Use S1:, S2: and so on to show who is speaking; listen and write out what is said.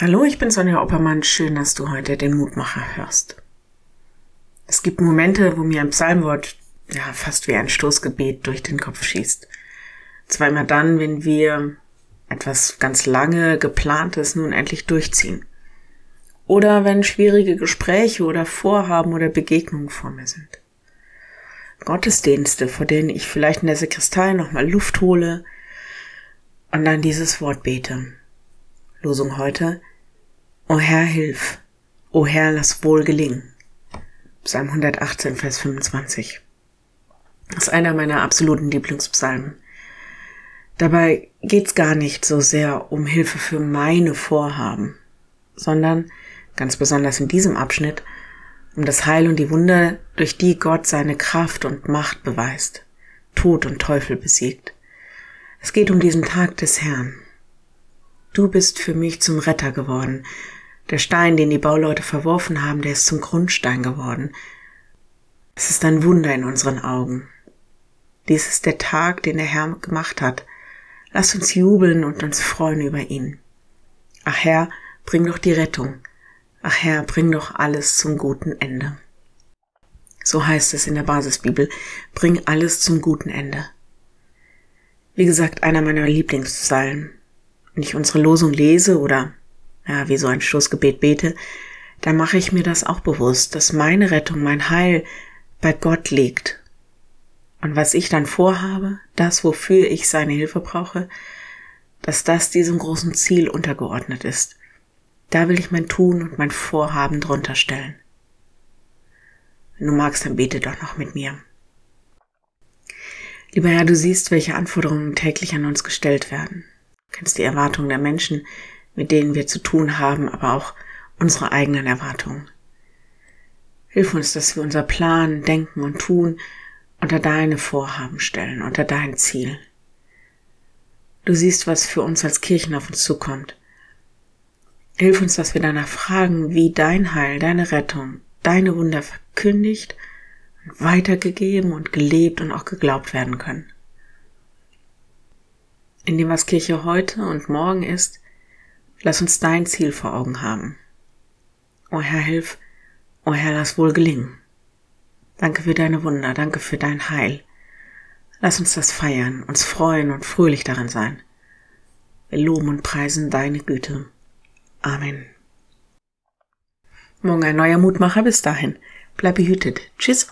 S1: Hallo, ich bin Sonja Oppermann. Schön, dass du heute den Mutmacher hörst. Es gibt Momente, wo mir ein Psalmwort ja fast wie ein Stoßgebet durch den Kopf schießt. Zweimal dann, wenn wir etwas ganz lange geplantes nun endlich durchziehen. Oder wenn schwierige Gespräche oder Vorhaben oder Begegnungen vor mir sind. Gottesdienste, vor denen ich vielleicht in der Sakristei nochmal Luft hole und dann dieses Wort bete. Losung heute. O Herr, hilf. O Herr, lass wohl gelingen. Psalm 118, Vers 25. Das ist einer meiner absoluten Lieblingspsalmen. Dabei geht's gar nicht so sehr um Hilfe für meine Vorhaben, sondern ganz besonders in diesem Abschnitt um das Heil und die Wunder, durch die Gott seine Kraft und Macht beweist, Tod und Teufel besiegt. Es geht um diesen Tag des Herrn, Du bist für mich zum Retter geworden. Der Stein, den die Bauleute verworfen haben, der ist zum Grundstein geworden. Es ist ein Wunder in unseren Augen. Dies ist der Tag, den der Herr gemacht hat. Lass uns jubeln und uns freuen über ihn. Ach Herr, bring doch die Rettung. Ach Herr, bring doch alles zum guten Ende. So heißt es in der Basisbibel. Bring alles zum guten Ende. Wie gesagt, einer meiner Lieblingspsalmen. Wenn ich unsere Losung lese oder ja, wie so ein Stoßgebet bete, dann mache ich mir das auch bewusst, dass meine Rettung, mein Heil bei Gott liegt. Und was ich dann vorhabe, das, wofür ich seine Hilfe brauche, dass das diesem großen Ziel untergeordnet ist. Da will ich mein Tun und mein Vorhaben drunter stellen. Wenn du magst, dann bete doch noch mit mir. Lieber Herr, du siehst, welche Anforderungen täglich an uns gestellt werden kennst die Erwartungen der Menschen, mit denen wir zu tun haben, aber auch unsere eigenen Erwartungen. Hilf uns, dass wir unser Plan, Denken und Tun unter deine Vorhaben stellen, unter dein Ziel. Du siehst, was für uns als Kirchen auf uns zukommt. Hilf uns, dass wir danach fragen, wie dein Heil, deine Rettung, deine Wunder verkündigt, weitergegeben und gelebt und auch geglaubt werden können in dem, was Kirche heute und morgen ist, lass uns dein Ziel vor Augen haben. O Herr, hilf, o Herr, lass wohl gelingen. Danke für deine Wunder, danke für dein Heil. Lass uns das feiern, uns freuen und fröhlich daran sein. Wir loben und preisen deine Güte. Amen. Morgen ein neuer Mutmacher bis dahin. Bleib behütet. Tschüss.